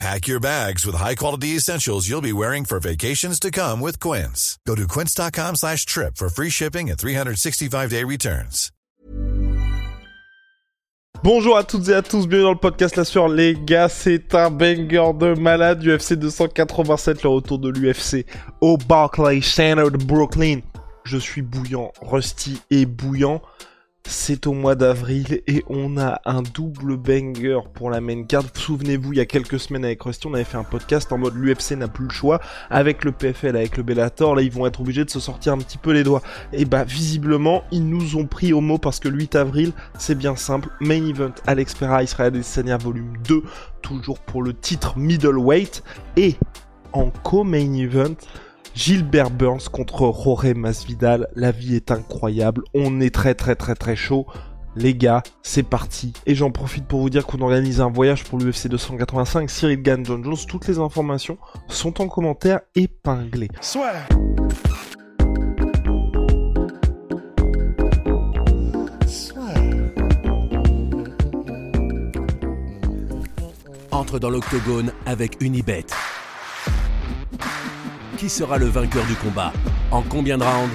Pack your bags with high-quality essentials you'll be wearing for vacations to come with Quince. Go to quince.com slash trip for free shipping and 365-day returns. Bonjour à toutes et à tous, bienvenue dans le podcast La Sueur. Les gars, c'est un banger de malade. UFC 287, le retour de l'UFC au Barclays Center de Brooklyn. Je suis bouillant, rusty et bouillant. C'est au mois d'avril et on a un double banger pour la main card. Souvenez-vous, il y a quelques semaines avec Rusty, on avait fait un podcast en mode l'UFC n'a plus le choix. Avec le PFL, avec le Bellator, là ils vont être obligés de se sortir un petit peu les doigts. Et bah visiblement, ils nous ont pris au mot parce que le 8 avril, c'est bien simple. Main event, Alex Pereira, Israël Adesanya volume 2, toujours pour le titre middleweight. Et en co-main event, Gilbert Burns contre Jorge Masvidal. La vie est incroyable. On est très très très très chaud. Les gars, c'est parti. Et j'en profite pour vous dire qu'on organise un voyage pour l'UFC 285. Cyril Gann, John Jones, toutes les informations sont en commentaire épinglées. Soit. Entre dans l'octogone avec Unibet. Qui sera le vainqueur du combat En combien de rounds?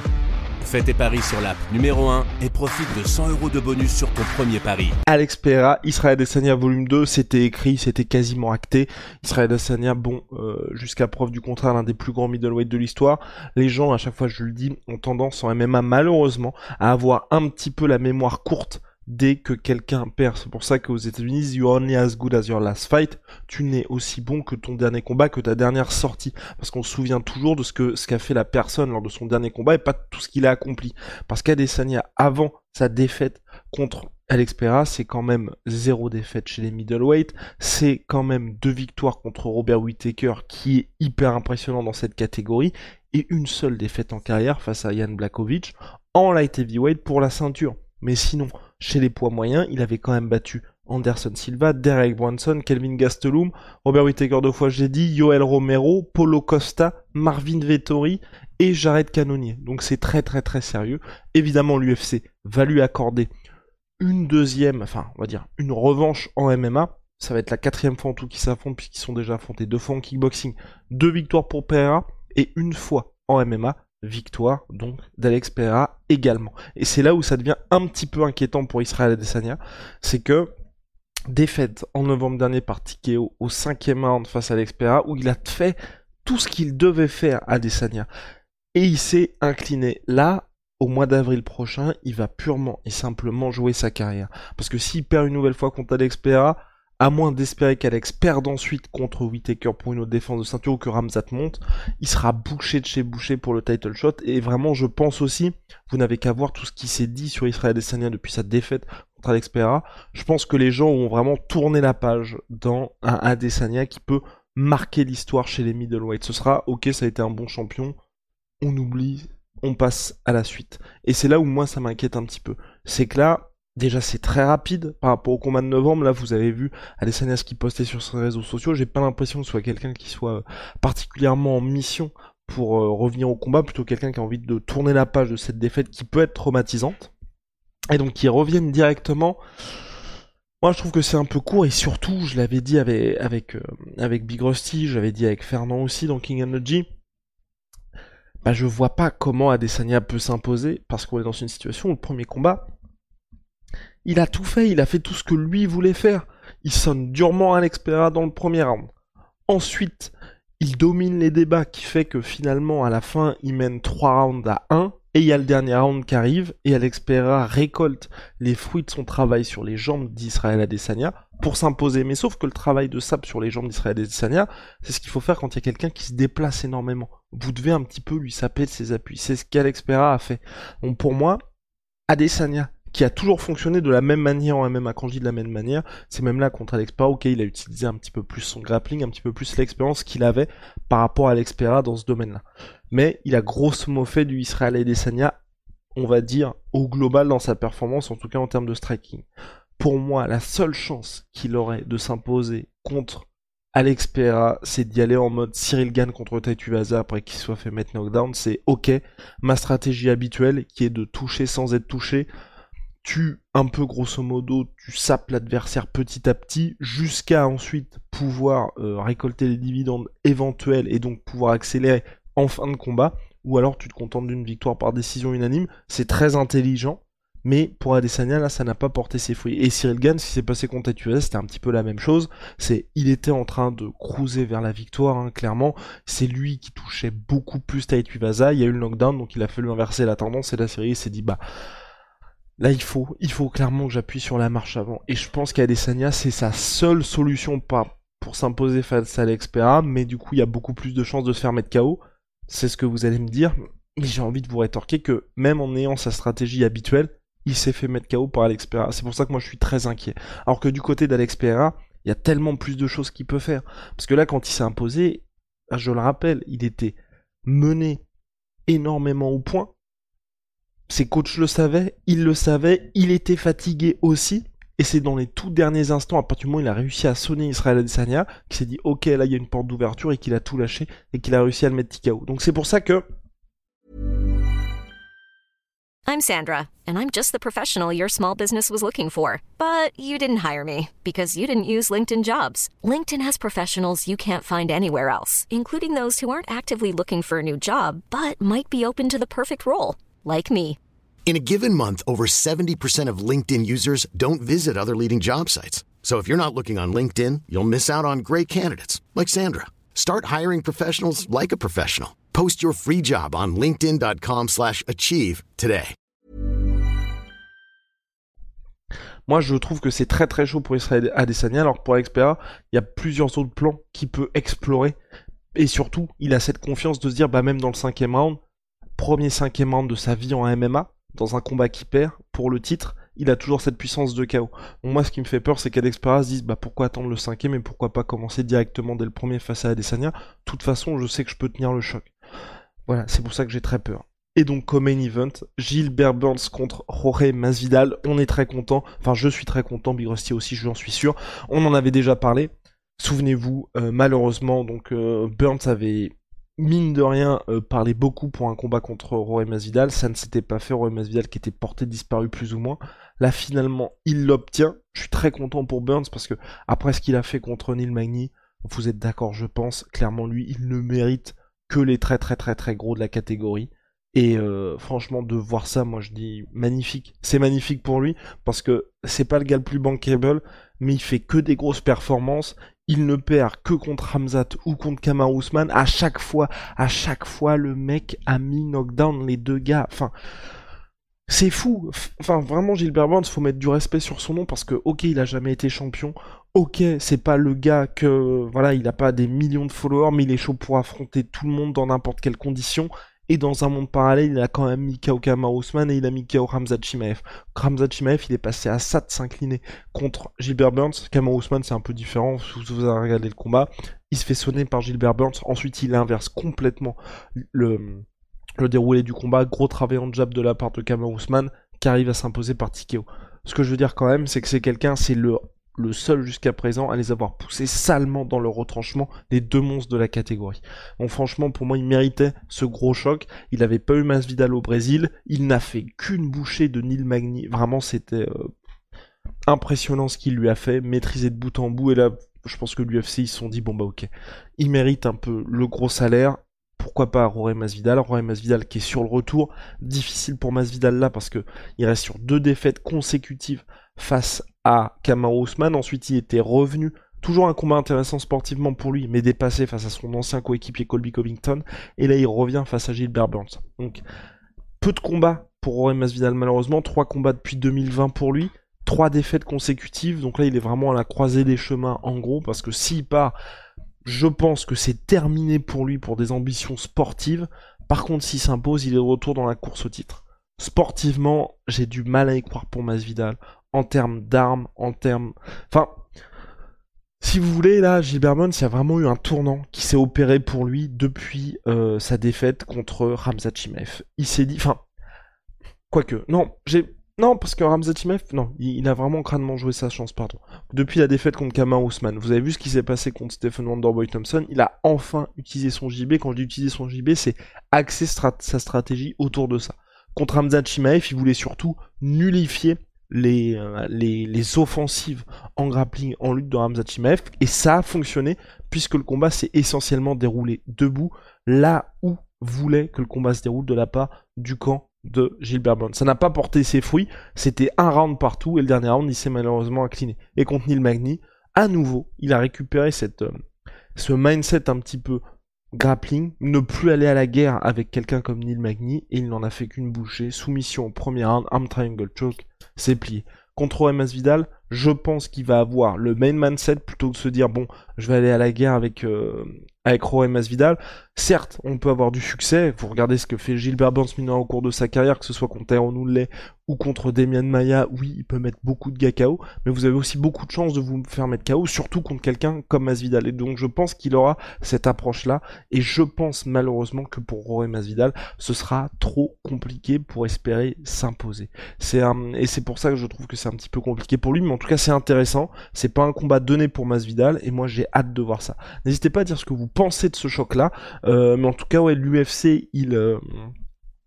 Fais tes paris sur l'app numéro 1 et profite de 100 euros de bonus sur ton premier pari. Alex Pereira, Israël Adesanya volume 2, c'était écrit, c'était quasiment acté. Israël Adesanya, bon, euh, jusqu'à preuve du contraire, l'un des plus grands middleweight de l'histoire. Les gens, à chaque fois je le dis, ont tendance en MMA malheureusement à avoir un petit peu la mémoire courte dès que quelqu'un perd. C'est pour ça qu'aux États-Unis, you're only as good as your last fight. Tu n'es aussi bon que ton dernier combat, que ta dernière sortie. Parce qu'on se souvient toujours de ce qu'a fait la personne lors de son dernier combat et pas de tout ce qu'il a accompli. Parce qu'Adesanya, avant sa défaite contre Alex Pereira, c'est quand même zéro défaite chez les middleweight. C'est quand même deux victoires contre Robert Whittaker, qui est hyper impressionnant dans cette catégorie. Et une seule défaite en carrière face à Jan Blakovic en light heavyweight pour la ceinture. Mais sinon, chez les poids moyens, il avait quand même battu Anderson Silva, Derek Bronson, Kelvin Gastelum, Robert Whittaker deux fois j'ai dit, Yoel Romero, Polo Costa, Marvin Vettori et Jared Cannonier. Donc c'est très très très sérieux. Évidemment l'UFC va lui accorder une deuxième, enfin on va dire une revanche en MMA. Ça va être la quatrième fois en tout qu'ils s'affrontent puisqu'ils sont déjà affrontés deux fois en kickboxing, deux victoires pour Pereira et une fois en MMA victoire donc d'Alex également. Et c'est là où ça devient un petit peu inquiétant pour Israël Adesanya, c'est que défaite en novembre dernier par Tikeo au cinquième round face à Alex où il a fait tout ce qu'il devait faire à Adesanya et il s'est incliné. Là, au mois d'avril prochain, il va purement et simplement jouer sa carrière. Parce que s'il perd une nouvelle fois contre Alex à moins d'espérer qu'Alex perde ensuite contre Whitaker pour une autre défense de ceinture ou que Ramzat monte, il sera bouché de chez bouché pour le title shot. Et vraiment, je pense aussi, vous n'avez qu'à voir tout ce qui s'est dit sur Israël Adesanya depuis sa défaite contre Alex Pereira. Je pense que les gens ont vraiment tourné la page dans un Adesanya qui peut marquer l'histoire chez les middleweight. Ce sera, ok, ça a été un bon champion, on oublie, on passe à la suite. Et c'est là où moi ça m'inquiète un petit peu. C'est que là, Déjà, c'est très rapide par rapport au combat de novembre. Là, vous avez vu Alessandra qui postait sur ses réseaux sociaux. J'ai pas l'impression que ce soit quelqu'un qui soit particulièrement en mission pour euh, revenir au combat, plutôt quelqu'un qui a envie de tourner la page de cette défaite qui peut être traumatisante. Et donc, qui reviennent directement. Moi, je trouve que c'est un peu court et surtout, je l'avais dit avec avec, euh, Big Rusty, j'avais dit avec Fernand aussi dans King Energy. Bah, je vois pas comment Adesanya peut s'imposer parce qu'on est dans une situation où le premier combat, il a tout fait, il a fait tout ce que lui voulait faire. Il sonne durement Alex dans le premier round. Ensuite, il domine les débats qui fait que finalement, à la fin, il mène 3 rounds à 1. Et il y a le dernier round qui arrive, et Alex récolte les fruits de son travail sur les jambes d'Israël Adesanya pour s'imposer. Mais sauf que le travail de sable sur les jambes d'Israël Adesanya, c'est ce qu'il faut faire quand il y a quelqu'un qui se déplace énormément. Vous devez un petit peu lui saper de ses appuis. C'est ce qu'Alex a fait. Donc pour moi, Adesanya, qui a toujours fonctionné de la même manière en MMA. Quand je dis de la même manière, c'est même là contre Alex Pereira, ok, il a utilisé un petit peu plus son grappling, un petit peu plus l'expérience qu'il avait par rapport à Alex Pereira dans ce domaine-là. Mais il a grosso modo fait du Israël Adesanya on va dire, au global dans sa performance, en tout cas en termes de striking. Pour moi, la seule chance qu'il aurait de s'imposer contre Alex Pereira, c'est d'y aller en mode Cyril Gann contre Vaza après qu'il soit fait mettre knockdown. C'est ok, ma stratégie habituelle qui est de toucher sans être touché. Tu, un peu grosso modo, tu sapes l'adversaire petit à petit jusqu'à ensuite pouvoir euh, récolter les dividendes éventuels et donc pouvoir accélérer en fin de combat. Ou alors tu te contentes d'une victoire par décision unanime. C'est très intelligent. Mais pour Adesanya, là, ça n'a pas porté ses fruits. Et Cyril Gann, ce qui s'est passé contre US, c'était un petit peu la même chose. C'est, il était en train de cruiser vers la victoire, hein, clairement. C'est lui qui touchait beaucoup plus Taituivaza. Il y a eu le knockdown, donc il a fallu inverser la tendance. Et la série s'est dit, bah, là, il faut, il faut clairement que j'appuie sur la marche avant. Et je pense qu'Adesanya, c'est sa seule solution pas pour s'imposer face à l'Expera. Mais du coup, il y a beaucoup plus de chances de se faire mettre KO. C'est ce que vous allez me dire. Mais j'ai envie de vous rétorquer que même en ayant sa stratégie habituelle, il s'est fait mettre KO par Alex Pereira. C'est pour ça que moi je suis très inquiet. Alors que du côté d'Alex Pereira, il y a tellement plus de choses qu'il peut faire. Parce que là, quand il s'est imposé, je le rappelle, il était mené énormément au point. Ses coachs le savaient, il le savait, il était fatigué aussi. Et c'est dans les tout derniers instants, à partir du moment où il a réussi à sonner Israël Adesanya, qu'il s'est dit, ok, là il y a une porte d'ouverture et qu'il a tout lâché et qu'il a réussi à le mettre KO. Donc c'est pour ça que I'm Sandra, and I'm just the professional your small business was looking for. But you didn't hire me because you didn't use LinkedIn jobs. LinkedIn has professionals you can't find anywhere else, including those who aren't actively looking for a new job but might be open to the perfect role, like me. In a given month, over 70% of LinkedIn users don't visit other leading job sites. So if you're not looking on LinkedIn, you'll miss out on great candidates like Sandra. Start hiring professionals like a professional. Post your free job on linkedin.com/achieve today. Moi, je trouve que c'est très très chaud pour Israël Adesanya, alors que pour Expera, il y a plusieurs autres plans qu'il peut explorer. Et surtout, il a cette confiance de se dire, bah même dans le cinquième round, premier cinquième round de sa vie en MMA, dans un combat qui perd pour le titre, il a toujours cette puissance de chaos. moi, ce qui me fait peur, c'est qu'Alex se dise, bah pourquoi attendre le cinquième et pourquoi pas commencer directement dès le premier face à Adesanya. De toute façon, je sais que je peux tenir le choc. Voilà, c'est pour ça que j'ai très peur. Et donc, comme main event, Gilbert Burns contre Jorge Masvidal. On est très content. Enfin, je suis très content. Big Rusty aussi, j'en suis sûr. On en avait déjà parlé. Souvenez-vous, euh, malheureusement, donc euh, Burns avait mine de rien euh, parlé beaucoup pour un combat contre Jorge Masvidal. Ça ne s'était pas fait. Jorge Masvidal qui était porté disparu plus ou moins. Là, finalement, il l'obtient. Je suis très content pour Burns parce que après ce qu'il a fait contre Neil Magny, vous êtes d'accord, je pense. Clairement, lui, il ne mérite que les très très très très gros de la catégorie. Et euh, franchement, de voir ça, moi je dis magnifique. C'est magnifique pour lui parce que c'est pas le gars le plus bankable, mais il fait que des grosses performances. Il ne perd que contre Hamzat ou contre Kamar Ousmane. À chaque fois, à chaque fois, le mec a mis knockdown les deux gars. Enfin, c'est fou. Enfin, vraiment, Gilbert Burns, faut mettre du respect sur son nom parce que, ok, il a jamais été champion. Ok, c'est pas le gars que, voilà, il a pas des millions de followers, mais il est chaud pour affronter tout le monde dans n'importe quelle condition. Et dans un monde parallèle, il a quand même mis KO Kamar Ousmane et il a mis KO Ramzat Chimaev. Ramzat Chimaev, il est passé à ça de s'incliner contre Gilbert Burns. Kamar Ousmane, c'est un peu différent, vous avez regardé le combat. Il se fait sonner par Gilbert Burns. Ensuite, il inverse complètement le, déroulé du combat. Gros travail en jab de la part de Kamar Ousmane qui arrive à s'imposer par Tikeo. Ce que je veux dire quand même, c'est que c'est quelqu'un, c'est le le seul jusqu'à présent à les avoir poussés salement dans le retranchement des deux monstres de la catégorie. Donc franchement, pour moi, il méritait ce gros choc. Il n'avait pas eu Masvidal au Brésil. Il n'a fait qu'une bouchée de Neil Magny. Vraiment, c'était euh, impressionnant ce qu'il lui a fait, maîtrisé de bout en bout. Et là, je pense que l'UFC, ils se sont dit, bon bah ok, il mérite un peu le gros salaire pourquoi pas Rory Masvidal, Rory Masvidal qui est sur le retour, difficile pour Masvidal là parce que il reste sur deux défaites consécutives face à Kamaru Usman, ensuite il était revenu, toujours un combat intéressant sportivement pour lui, mais dépassé face à son ancien coéquipier Colby Covington, et là il revient face à Gilbert Burns. Donc peu de combats pour Rory Masvidal malheureusement, trois combats depuis 2020 pour lui, trois défaites consécutives, donc là il est vraiment à la croisée des chemins en gros, parce que s'il part je pense que c'est terminé pour lui pour des ambitions sportives. Par contre, s'il s'impose, il est de retour dans la course au titre. Sportivement, j'ai du mal à y croire pour Masvidal. En termes d'armes, en termes... Enfin, si vous voulez, là, Gilbert Burns, il y a vraiment eu un tournant qui s'est opéré pour lui depuis euh, sa défaite contre Ramzat Chimaev. Il s'est dit... Enfin, Quoique, non, j'ai non, parce que Ramzat non, il, a vraiment crânement joué sa chance, pardon. Depuis la défaite contre Kamar Ousmane, vous avez vu ce qui s'est passé contre Stephen Wonderboy Thompson, il a enfin utilisé son JB. Quand je dis utiliser son JB, c'est axer sa stratégie autour de ça. Contre Ramzat Chimaev, il voulait surtout nullifier les, euh, les, offensives en grappling, en lutte de Ramzat Chimaev, et ça a fonctionné, puisque le combat s'est essentiellement déroulé debout, là où voulait que le combat se déroule de la part du camp de Gilbert Burns. Ça n'a pas porté ses fruits, c'était un round partout et le dernier round il s'est malheureusement incliné. Et contre Neil Magny, à nouveau, il a récupéré cette, euh, ce mindset un petit peu grappling, ne plus aller à la guerre avec quelqu'un comme Neil Magny et il n'en a fait qu'une bouchée, soumission au premier round, arm triangle choke, c'est plié. Contre MS Vidal, je pense qu'il va avoir le main mindset plutôt que de se dire bon, je vais aller à la guerre avec euh, avec Roemas Vidal. Certes, on peut avoir du succès. Vous regardez ce que fait Gilbert Burns au cours de sa carrière, que ce soit contre Tyrone Woodley ou contre Demian Maya. Oui, il peut mettre beaucoup de gars KO, mais vous avez aussi beaucoup de chances de vous faire mettre KO, surtout contre quelqu'un comme Masvidal. Et donc, je pense qu'il aura cette approche-là. Et je pense malheureusement que pour Roemas Masvidal, ce sera trop compliqué pour espérer s'imposer. C'est et c'est pour ça que je trouve que c'est un petit peu compliqué pour lui, tout cas, c'est intéressant. C'est pas un combat donné pour Masvidal, et moi, j'ai hâte de voir ça. N'hésitez pas à dire ce que vous pensez de ce choc-là. Euh, mais en tout cas, ouais, l'UFC, il, euh,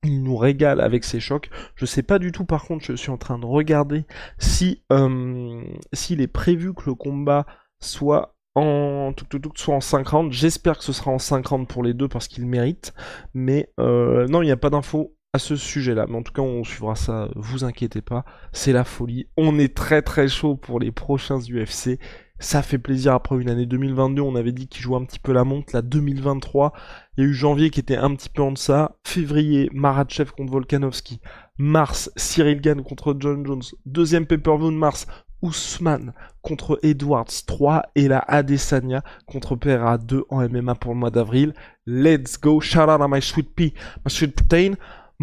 il nous régale avec ses chocs. Je sais pas du tout, par contre, je suis en train de regarder si euh, s'il est prévu que le combat soit en tout, tout, tout, soit en 5 rounds. J'espère que ce sera en 5 rounds pour les deux parce qu'ils méritent. Mais non, il n'y a pas d'infos à ce sujet-là. Mais en tout cas, on suivra ça, vous inquiétez pas. C'est la folie. On est très très chaud pour les prochains UFC. Ça fait plaisir après une année 2022, on avait dit qu'il jouait un petit peu la montre. La 2023, il y a eu janvier qui était un petit peu en deçà. Février, Maratchev contre Volkanovski. Mars, Cyril Gann contre John Jones. Deuxième pay-per-view de mars, Ousmane contre Edwards 3 et la Adesanya contre Pereira 2 en MMA pour le mois d'avril. Let's go, shout out à my sweet pea, my sweet protein.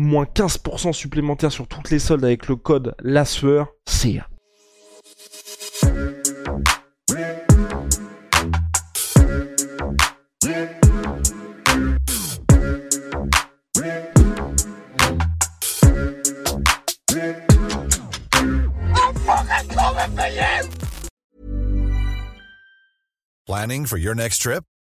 Moins 15% supplémentaire sur toutes les soldes avec le code LASUEUR. See ya. Planning for your next trip?